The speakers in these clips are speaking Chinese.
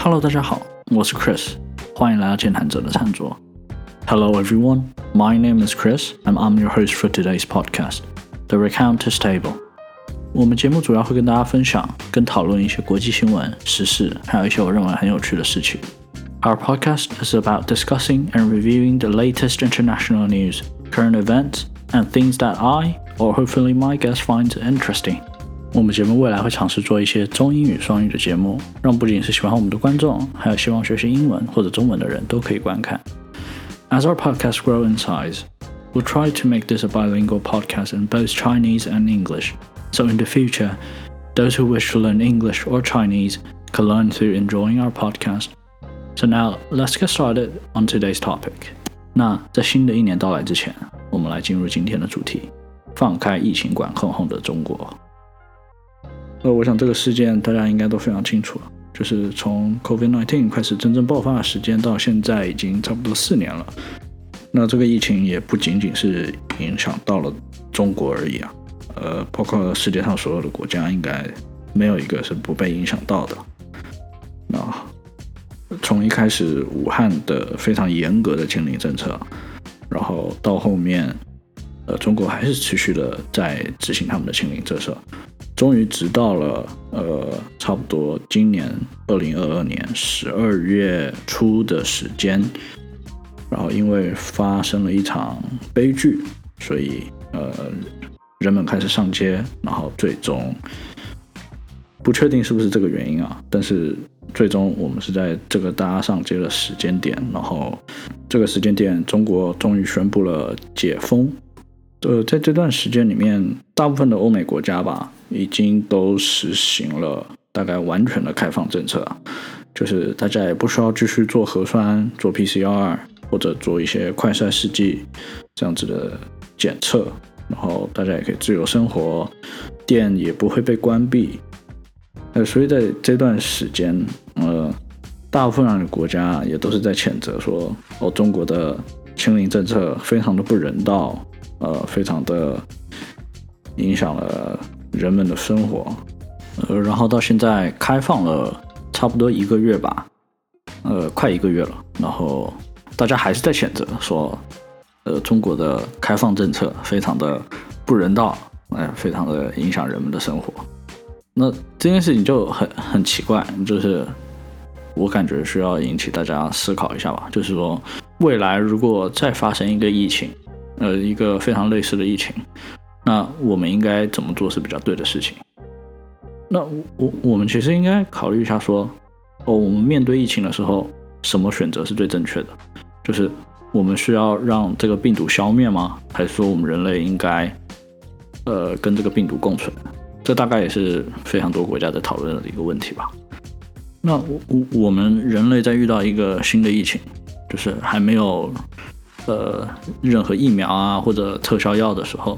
Hello，大家好，我是 Chris，欢迎来到健谈者的餐桌。Hello everyone, my name is Chris, and I'm your host for today's podcast, The Recounter's Table。我们节目主要会跟大家分享跟讨论一些国际新闻、时事，还有一些我认为很有趣的事情。Our podcast is about discussing and reviewing the latest international news, current events, and things that I, or hopefully my guests, find interesting. 我们节目未来会尝试做一些中英语双语的节目，让不仅是喜欢我们的观众，还有希望学习英文或者中文的人都可以观看。As our podcast grow in size, we'll try to make this a bilingual podcast in both Chinese and English. So in the future, those who wish to learn English or Chinese can learn through enjoying our podcast. So now, let's get started on today's topic. 那在新的一年到来之前，我们来进入今天的主题：放开疫情管控后的中国。 那，我想这个事件大家应该都非常清楚了，就是从 COVID-19 开始真正爆发的时间到现在已经差不多四年了。那这个疫情也不仅仅是影响到了中国而已啊，呃，包括世界上所有的国家，应该没有一个是不被影响到的。那从一开始武汉的非常严格的清零政策，然后到后面，中国还是持续的在执行他们的清零政策。终于直到了呃，差不多今年二零二二年十二月初的时间，然后因为发生了一场悲剧，所以呃，人们开始上街，然后最终不确定是不是这个原因啊，但是最终我们是在这个大家上街的时间点，然后这个时间点，中国终于宣布了解封。呃，在这段时间里面，大部分的欧美国家吧，已经都实行了大概完全的开放政策，就是大家也不需要继续做核酸、做 PCR 或者做一些快筛试剂这样子的检测，然后大家也可以自由生活，店也不会被关闭。呃，所以在这段时间，呃，大部分的国家也都是在谴责说，哦，中国的清零政策非常的不人道。呃，非常的影响了人们的生活，呃，然后到现在开放了差不多一个月吧，呃，快一个月了，然后大家还是在谴责说，呃，中国的开放政策非常的不人道，哎，非常的影响人们的生活。那这件事情就很很奇怪，就是我感觉需要引起大家思考一下吧，就是说未来如果再发生一个疫情。呃，一个非常类似的疫情，那我们应该怎么做是比较对的事情？那我我我们其实应该考虑一下说，哦，我们面对疫情的时候，什么选择是最正确的？就是我们需要让这个病毒消灭吗？还是说我们人类应该，呃，跟这个病毒共存？这大概也是非常多国家在讨论的一个问题吧。那我我我们人类在遇到一个新的疫情，就是还没有。呃，任何疫苗啊或者特效药的时候，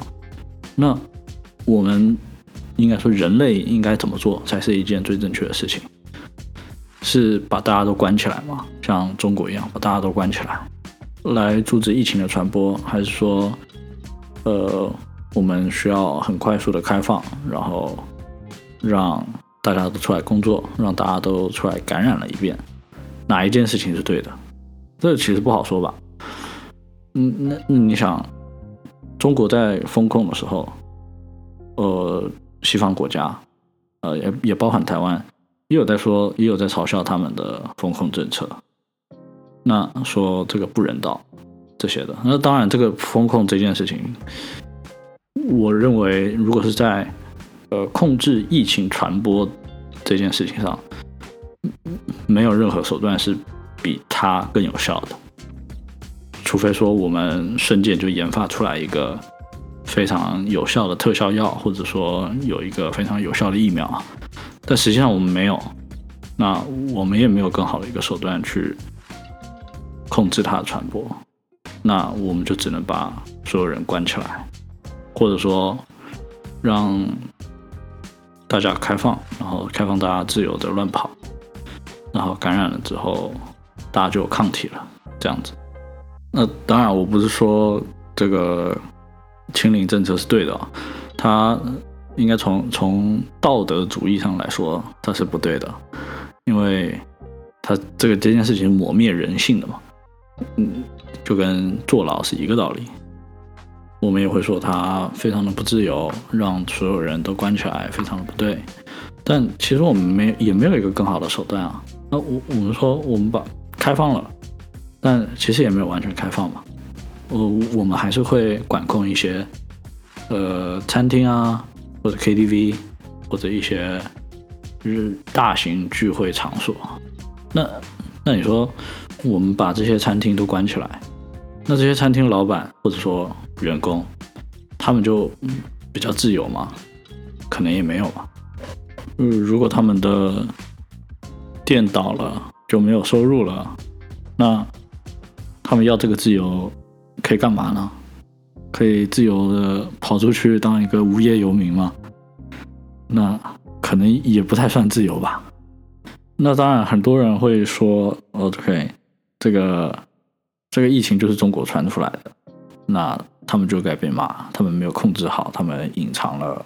那我们应该说人类应该怎么做才是一件最正确的事情？是把大家都关起来吗？像中国一样把大家都关起来，来阻止疫情的传播？还是说，呃，我们需要很快速的开放，然后让大家都出来工作，让大家都出来感染了一遍？哪一件事情是对的？这其实不好说吧。嗯，那你想，中国在封控的时候，呃，西方国家，呃，也也包含台湾，也有在说，也有在嘲笑他们的封控政策，那说这个不人道这些的。那当然，这个封控这件事情，我认为如果是在呃控制疫情传播这件事情上，没有任何手段是比它更有效的。除非说我们瞬间就研发出来一个非常有效的特效药，或者说有一个非常有效的疫苗，但实际上我们没有，那我们也没有更好的一个手段去控制它的传播，那我们就只能把所有人关起来，或者说让大家开放，然后开放大家自由的乱跑，然后感染了之后大家就有抗体了，这样子。那当然，我不是说这个清零政策是对的哦，它应该从从道德主义上来说，它是不对的，因为他这个这件事情抹灭人性的嘛，嗯，就跟坐牢是一个道理。我们也会说他非常的不自由，让所有人都关起来，非常的不对。但其实我们没也没有一个更好的手段啊。那我我们说我们把开放了，但其实也没有完全开放嘛。我我们还是会管控一些，呃，餐厅啊，或者 KTV，或者一些就是大型聚会场所。那那你说我们把这些餐厅都关起来，那这些餐厅老板或者说员工，他们就比较自由吗？可能也没有吧。嗯，如果他们的店倒了，就没有收入了，那他们要这个自由可以干嘛呢？可以自由的跑出去当一个无业游民吗？那可能也不太算自由吧。那当然，很多人会说，OK，这个这个疫情就是中国传出来的，那他们就该被骂，他们没有控制好，他们隐藏了。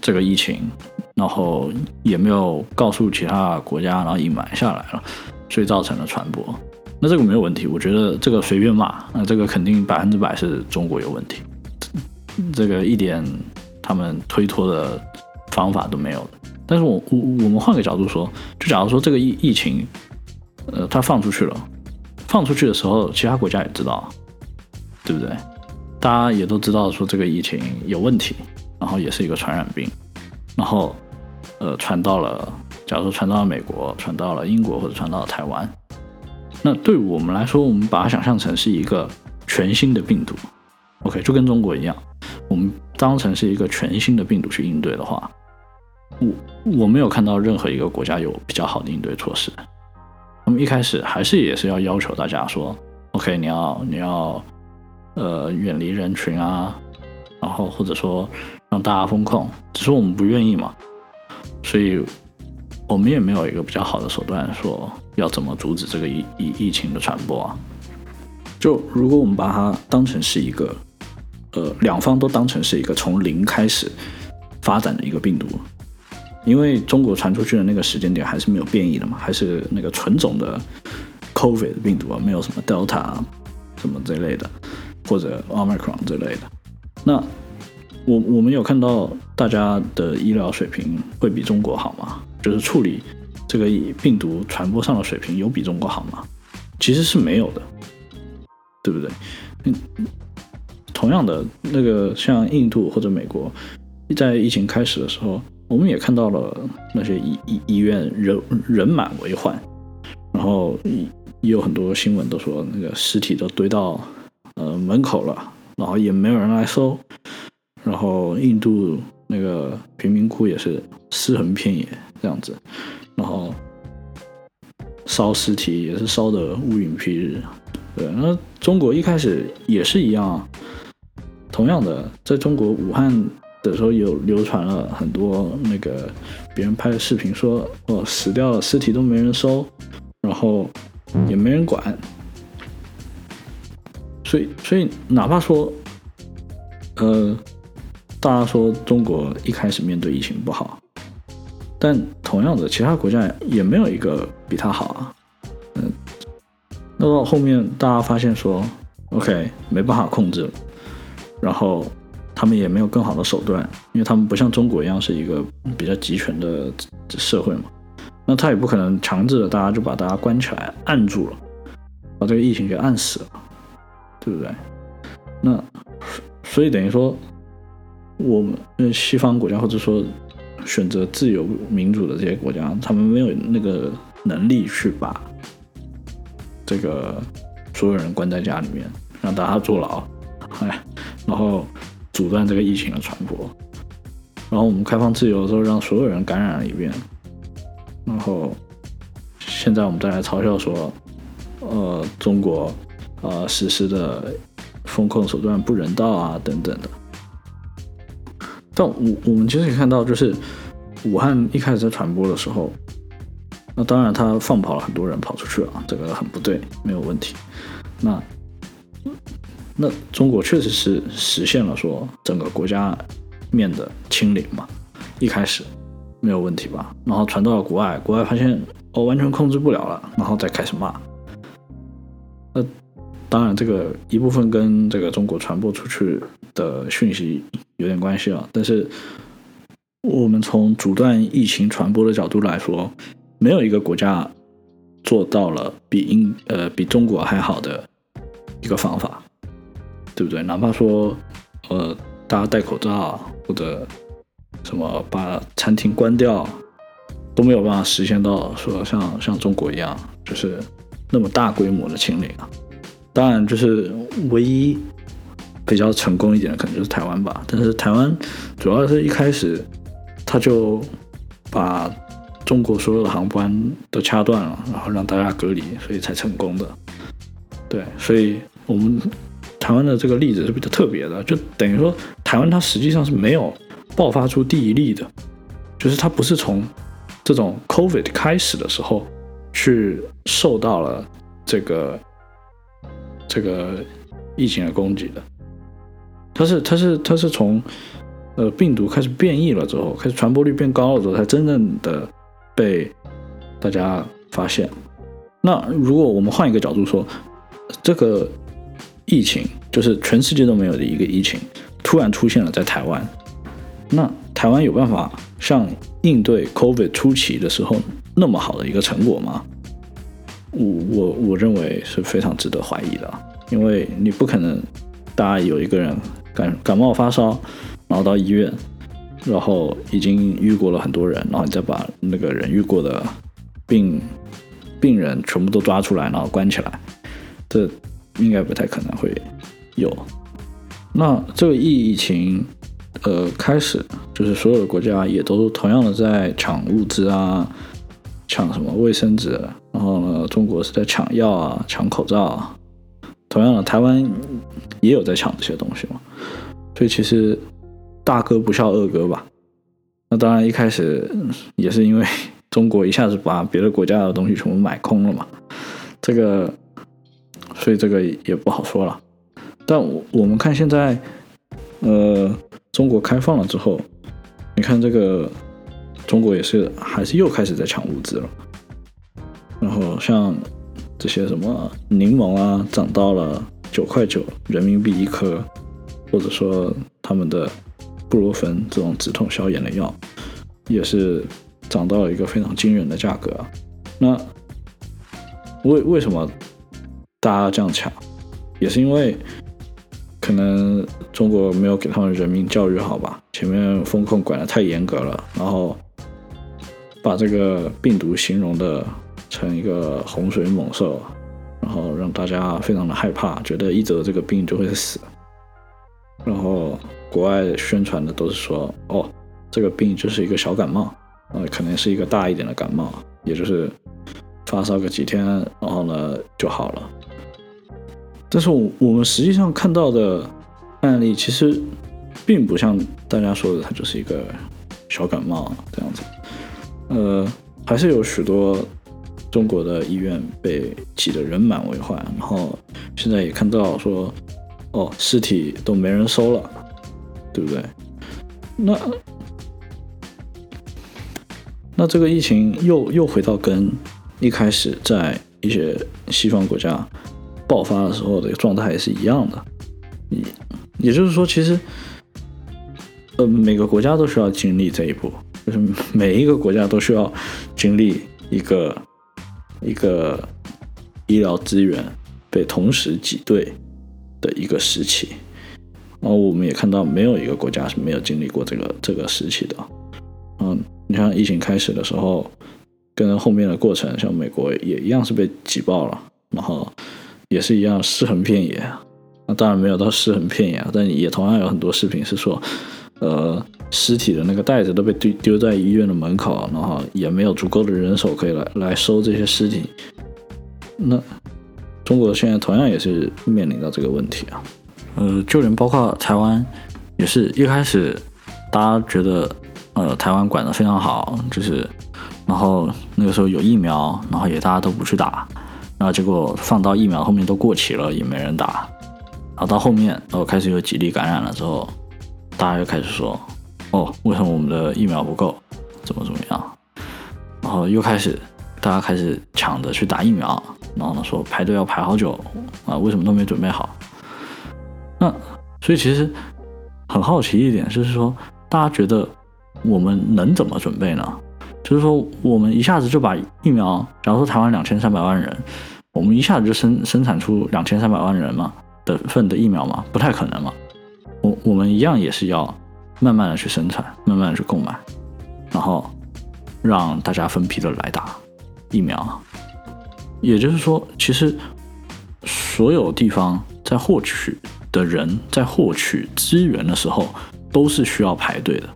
这个疫情，然后也没有告诉其他国家，然后隐瞒下来了，所以造成了传播。那这个没有问题，我觉得这个随便骂，那这个肯定百分之百是中国有问题，这个一点他们推脱的方法都没有。但是我我我们换个角度说，就假如说这个疫疫情，呃，它放出去了，放出去的时候，其他国家也知道，对不对？大家也都知道说这个疫情有问题。然后也是一个传染病，然后，呃，传到了，假如说传到了美国，传到了英国或者传到了台湾，那对我们来说，我们把它想象成是一个全新的病毒，OK，就跟中国一样，我们当成是一个全新的病毒去应对的话，我我没有看到任何一个国家有比较好的应对措施。那么一开始还是也是要要求大家说，OK，你要你要，呃，远离人群啊，然后或者说。让大家封控，只是我们不愿意嘛，所以我们也没有一个比较好的手段，说要怎么阻止这个疫疫疫情的传播啊。就如果我们把它当成是一个，呃，两方都当成是一个从零开始发展的一个病毒，因为中国传出去的那个时间点还是没有变异的嘛，还是那个纯种的 COVID 病毒啊，没有什么 Delta 什么这类的，或者 Omicron 这类的，那。我我们有看到大家的医疗水平会比中国好吗？就是处理这个以病毒传播上的水平有比中国好吗？其实是没有的，对不对？嗯，同样的，那个像印度或者美国，在疫情开始的时候，我们也看到了那些医医医院人人满为患，然后也有很多新闻都说那个尸体都堆到呃门口了，然后也没有人来收。然后印度那个贫民窟也是尸横遍野这样子，然后烧尸体也是烧的乌云蔽日。对，那中国一开始也是一样，同样的，在中国武汉的时候有流传了很多那个别人拍的视频说，说哦死掉了尸体都没人收，然后也没人管，所以所以哪怕说呃。大家说中国一开始面对疫情不好，但同样的，其他国家也没有一个比他好啊。嗯，那到后面大家发现说，OK，没办法控制了，然后他们也没有更好的手段，因为他们不像中国一样是一个比较集权的社会嘛。那他也不可能强制的大家就把大家关起来按住了，把这个疫情给按死了，对不对？那所以等于说。我们西方国家，或者说选择自由民主的这些国家，他们没有那个能力去把这个所有人关在家里面，让大家坐牢，哎，然后阻断这个疫情的传播。然后我们开放自由的时候，让所有人感染了一遍。然后现在我们再来嘲笑说，呃，中国呃实施的封控手段不人道啊，等等的。但我我们其实可以看到，就是武汉一开始在传播的时候，那当然他放跑了很多人跑出去了，这个很不对，没有问题。那那中国确实是实现了说整个国家面的清零嘛，一开始没有问题吧？然后传到了国外，国外发现哦完全控制不了了，然后再开始骂。当然这个一部分跟这个中国传播出去的讯息有点关系啊，但是我们从阻断疫情传播的角度来说，没有一个国家做到了比英呃比中国还好的一个方法，对不对？哪怕说呃大家戴口罩或者什么把餐厅关掉，都没有办法实现到说像像中国一样，就是那么大规模的清零啊。当然，就是唯一比较成功一点的，可能就是台湾吧。但是台湾主要是一开始他就把中国所有的航班都掐断了，然后让大家隔离，所以才成功的。对，所以我们台湾的这个例子是比较特别的，就等于说台湾它实际上是没有爆发出第一例的，就是它不是从这种 COVID 开始的时候去受到了这个。这个疫情的攻击的，它是它是它是从呃病毒开始变异了之后，开始传播率变高了之后，才真正的被大家发现。那如果我们换一个角度说，这个疫情就是全世界都没有的一个疫情，突然出现了在台湾，那台湾有办法像应对 COVID 初期的时候那么好的一个成果吗？我我我认为是非常值得怀疑的，因为你不可能，大家有一个人感感冒发烧，然后到医院，然后已经遇过了很多人，然后你再把那个人遇过的病病人全部都抓出来，然后关起来，这应该不太可能会有。那这个疫疫情呃开始，就是所有的国家也都同样的在抢物资啊。抢什么卫生纸？然后呢，中国是在抢药啊，抢口罩啊。同样的，台湾也有在抢这些东西嘛。所以其实大哥不笑二哥吧。那当然一开始也是因为中国一下子把别的国家的东西全部买空了嘛。这个，所以这个也不好说了。但我我们看现在，呃，中国开放了之后，你看这个。中国也是，还是又开始在抢物资了。然后像这些什么柠檬啊，涨到了九块九人民币一颗，或者说他们的布洛芬这种止痛消炎的药，也是涨到了一个非常惊人的价格。那为为什么大家这样抢？也是因为可能中国没有给他们人民教育好吧，前面风控管得太严格了，然后。把这个病毒形容的成一个洪水猛兽，然后让大家非常的害怕，觉得一得这个病就会死。然后国外宣传的都是说，哦，这个病就是一个小感冒，呃，可能是一个大一点的感冒，也就是发烧个几天，然后呢就好了。但是我我们实际上看到的案例，其实并不像大家说的，它就是一个小感冒这样子。呃，还是有许多中国的医院被挤得人满为患，然后现在也看到说，哦，尸体都没人收了，对不对？那那这个疫情又又回到跟一开始在一些西方国家爆发的时候的状态是一样的，也也就是说，其实呃每个国家都需要经历这一步。就是每一个国家都需要经历一个一个医疗资源被同时挤兑的一个时期，然后我们也看到没有一个国家是没有经历过这个这个时期的。嗯，你像疫情开始的时候，跟后面的过程，像美国也一样是被挤爆了，然后也是一样尸横遍野。那当然没有到尸横遍野，但也同样有很多视频是说，呃。尸体的那个袋子都被丢丢在医院的门口，然后也没有足够的人手可以来来收这些尸体。那中国现在同样也是面临到这个问题啊。呃，就连包括台湾，也是一开始大家觉得呃台湾管得非常好，就是然后那个时候有疫苗，然后也大家都不去打，然后结果放到疫苗后面都过期了，也没人打。然后到后面，然后开始有几例感染了之后，大家就开始说。哦，为什么我们的疫苗不够？怎么怎么样？然后又开始大家开始抢着去打疫苗，然后呢说排队要排好久啊，为什么都没准备好？那所以其实很好奇一点，就是说大家觉得我们能怎么准备呢？就是说我们一下子就把疫苗，假如说台湾两千三百万人，我们一下子就生生产出两千三百万人嘛的份的疫苗嘛？不太可能嘛。我我们一样也是要慢慢的去生产，慢慢的去购买，然后让大家分批的来打。疫苗，也就是说，其实所有地方在获取的人在获取资源的时候，都是需要排队的。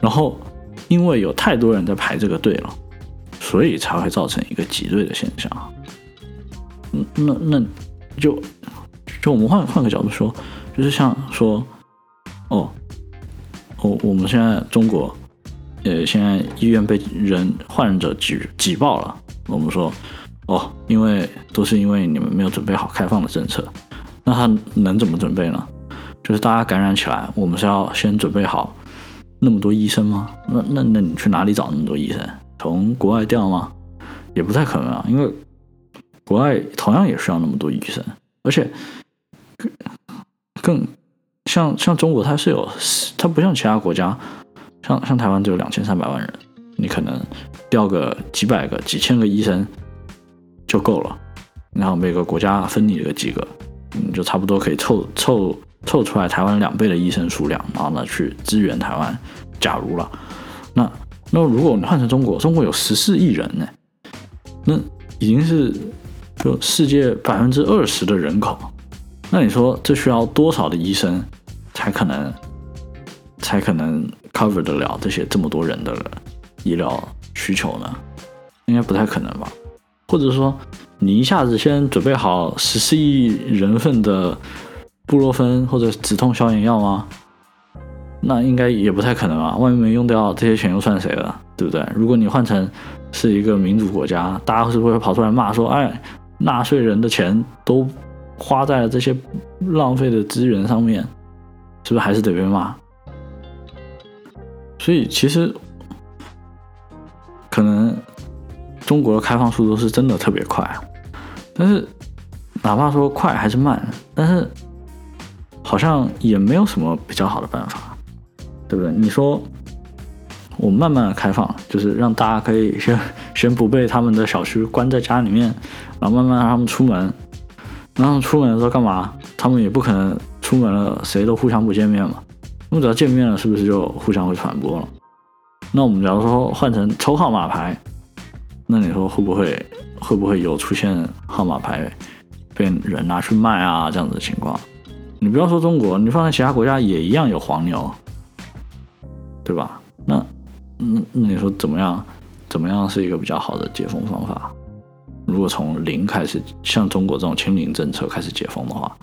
然后，因为有太多人在排这个队了，所以才会造成一个挤兑的现象。嗯，那那就就我们换换个角度说，就是像说，哦，哦，我们现在中国。呃，现在医院被人患者挤挤爆了。我们说，哦，因为都是因为你们没有准备好开放的政策。那他能怎么准备呢？就是大家感染起来，我们是要先准备好那么多医生吗？那那那你去哪里找那么多医生？从国外调吗？也不太可能啊，因为国外同样也需要那么多医生，而且更像像中国，它是有，它不像其他国家。像像台湾只有两千三百万人，你可能调个几百个、几千个医生就够了，然后每个国家分你个几个，你就差不多可以凑凑凑出来台湾两倍的医生数量，然后呢去支援台湾。假如了，那那如果你换成中国，中国有十四亿人呢，那已经是就世界百分之二十的人口，那你说这需要多少的医生才可能才可能？cover 得了这些这么多人的医疗需求呢？应该不太可能吧？或者说，你一下子先准备好十四亿人份的布洛芬或者止痛消炎药吗？那应该也不太可能吧？万一没用掉，这些钱又算谁的？对不对？如果你换成是一个民主国家，大家是不是会跑出来骂说：“哎，纳税人的钱都花在了这些浪费的资源上面，是不是还是得被骂？”所以其实可能中国的开放速度是真的特别快，但是哪怕说快还是慢，但是好像也没有什么比较好的办法，对不对？你说我慢慢的开放，就是让大家可以先先不被他们的小区关在家里面，然后慢慢让他们出门，让他们出门的时候干嘛？他们也不可能出门了，谁都互相不见面嘛。那么只要见面了，是不是就互相会传播了？那我们假如说换成抽号码牌，那你说会不会会不会有出现号码牌被人拿去卖啊这样子的情况？你不要说中国，你放在其他国家也一样有黄牛，对吧？那那那你说怎么样？怎么样是一个比较好的解封方法？如果从零开始，像中国这种清零政策开始解封的话，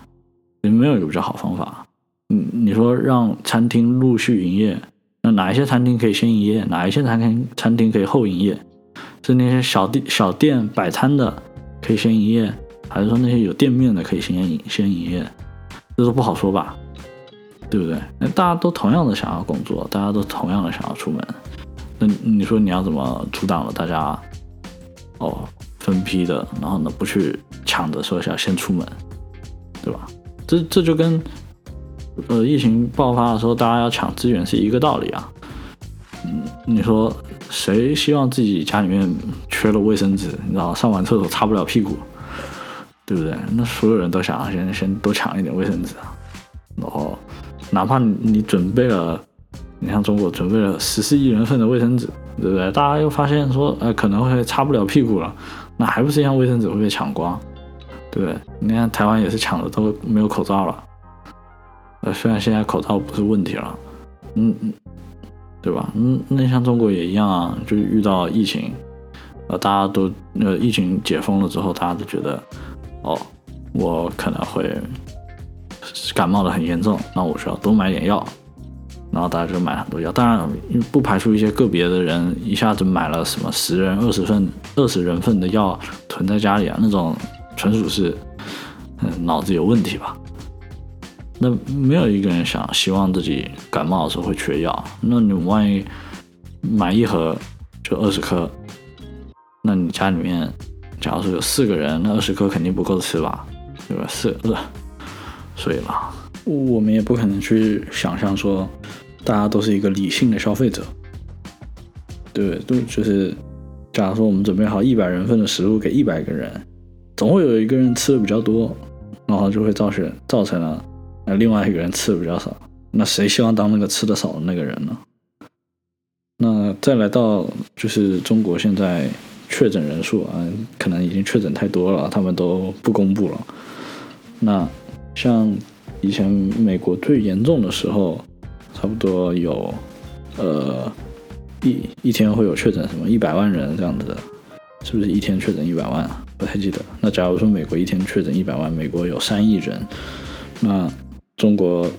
有没有一个比较好方法？你，你说让餐厅陆续营业，那哪一些餐厅可以先营业，哪一些餐厅餐厅可以后营业？是那些小店小店摆摊的可以先营业，还是说那些有店面的可以先营先营业？这都不好说吧，对不对？那大家都同样的想要工作，大家都同样的想要出门，那你说你要怎么阻挡了大家？哦，分批的，然后呢不去抢着说要先出门，对吧？这这就跟。呃，疫情爆发的时候，大家要抢资源是一个道理啊。嗯，你说谁希望自己家里面缺了卫生纸，你知道上完厕所擦不了屁股，对不对？那所有人都想先先多抢一点卫生纸啊。然后，哪怕你你准备了，你像中国准备了十四亿人份的卫生纸，对不对？大家又发现说，呃，可能会擦不了屁股了，那还不是一样卫生纸会被抢光，对？你看台湾也是抢的都没有口罩了。呃，虽然现在口罩不是问题了，嗯嗯，对吧？嗯，那像中国也一样啊，就遇到疫情，呃，大家都呃疫情解封了之后，大家都觉得，哦，我可能会感冒的很严重，那我需要多买点药，然后大家就买很多药。当然，不排除一些个别的人一下子买了什么十人、二十份、二十人份的药囤在家里啊，那种纯属是嗯脑子有问题吧。那没有一个人想希望自己感冒的时候会缺药。那你万一买一盒就二十颗，那你家里面，假如说有四个人，那二十颗肯定不够吃吧？对吧？四个，所以嘛，我们也不可能去想象说，大家都是一个理性的消费者，对对？都就是，假如说我们准备好一百人份的食物给一百个人，总会有一个人吃的比较多，然后就会造成造成了，那另外一个人吃的比较少。那谁希望当那个吃的少的那个人呢？那再来到就是中国现在确诊人数啊，可能已经确诊太多了，他们都不公布了。那像以前美国最严重的时候，差不多有呃一一天会有确诊什么一百万人这样子的，是不是一天确诊一百万啊？不太记得。那假如说美国一天确诊一百万，美国有三亿人，那中国。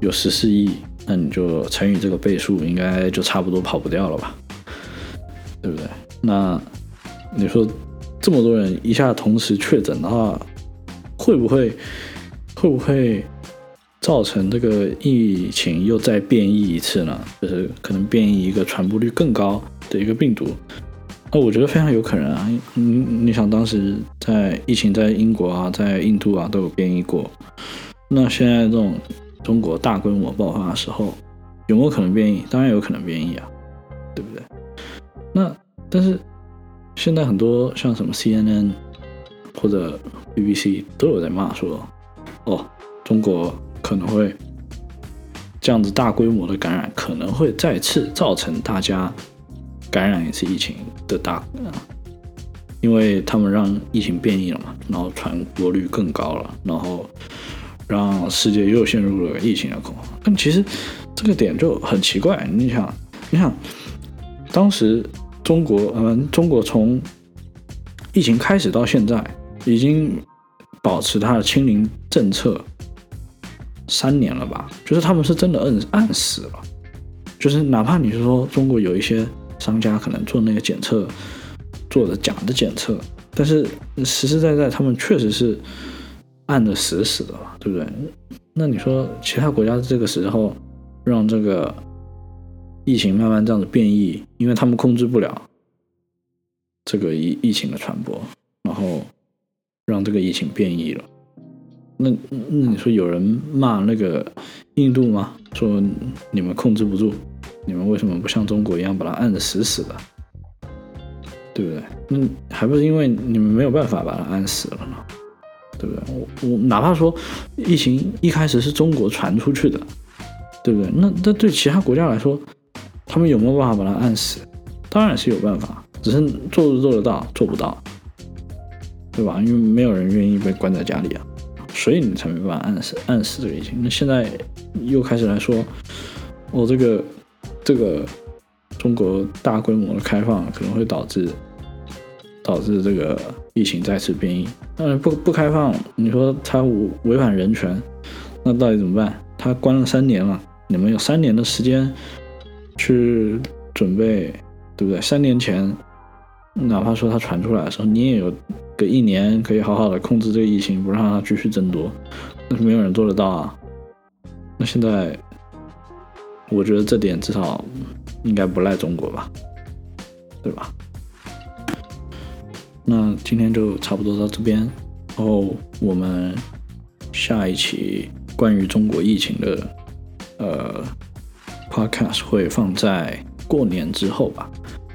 有十四亿，那你就乘以这个倍数，应该就差不多跑不掉了吧，对不对？那你说这么多人一下同时确诊的话，会不会会不会造成这个疫情又再变异一次呢？就是可能变异一个传播率更高的一个病毒？那我觉得非常有可能啊。你你想当时在疫情在英国啊，在印度啊都有变异过，那现在这种。中国大规模爆发的时候，有没有可能变异？当然有可能变异啊，对不对？那但是现在很多像什么 CNN 或者 BBC 都有在骂说，哦，中国可能会这样子大规模的感染，可能会再次造成大家感染一次疫情的大，因为他们让疫情变异了嘛，然后传播率更高了，然后。让世界又陷入了疫情的恐慌。但其实这个点就很奇怪。你想，你想，当时中国，嗯，中国从疫情开始到现在，已经保持它的清零政策三年了吧？就是他们是真的按按死了。就是哪怕你是说中国有一些商家可能做那个检测做的假的检测，但是实实在在他们确实是。按的死死的，对不对？那你说其他国家这个时候让这个疫情慢慢这样子变异，因为他们控制不了这个疫疫情的传播，然后让这个疫情变异了。那那你说有人骂那个印度吗？说你们控制不住，你们为什么不像中国一样把它按的死死的？对不对？那还不是因为你们没有办法把它按死了呢？对不对？我我哪怕说疫情一开始是中国传出去的，对不对？那那对其他国家来说，他们有没有办法把它按死？当然是有办法，只是做不做得到，做不到，对吧？因为没有人愿意被关在家里啊，所以你才没办法暗示暗示这个疫情。那现在又开始来说，我、哦、这个这个中国大规模的开放可能会导致。导致这个疫情再次变异，那不不开放，你说他违反人权，那到底怎么办？他关了三年了，你们有三年的时间去准备，对不对？三年前，哪怕说他传出来的时候，你也有个一年可以好好的控制这个疫情，不让它继续增多，但是没有人做得到啊。那现在，我觉得这点至少应该不赖中国吧，对吧？那今天就差不多到这边，然后我们下一期关于中国疫情的呃 podcast 会放在过年之后吧，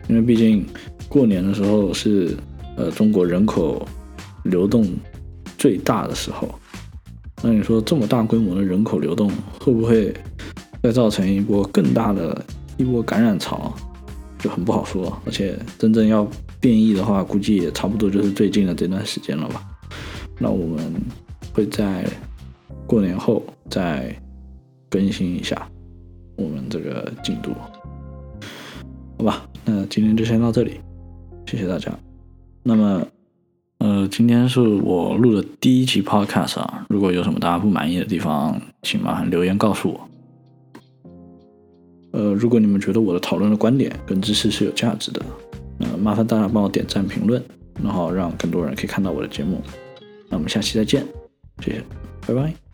因为毕竟过年的时候是呃中国人口流动最大的时候，那你说这么大规模的人口流动会不会再造成一波更大的一波感染潮，就很不好说，而且真正要。变异的话，估计也差不多就是最近的这段时间了吧。那我们会在过年后再更新一下我们这个进度，好吧？那今天就先到这里，谢谢大家。那么，呃，今天是我录的第一期 Podcast 啊，如果有什么大家不满意的地方，请麻烦留言告诉我。呃，如果你们觉得我的讨论的观点跟知识是有价值的。那麻烦大家帮我点赞评论，然后让更多人可以看到我的节目。那我们下期再见，谢谢，拜拜。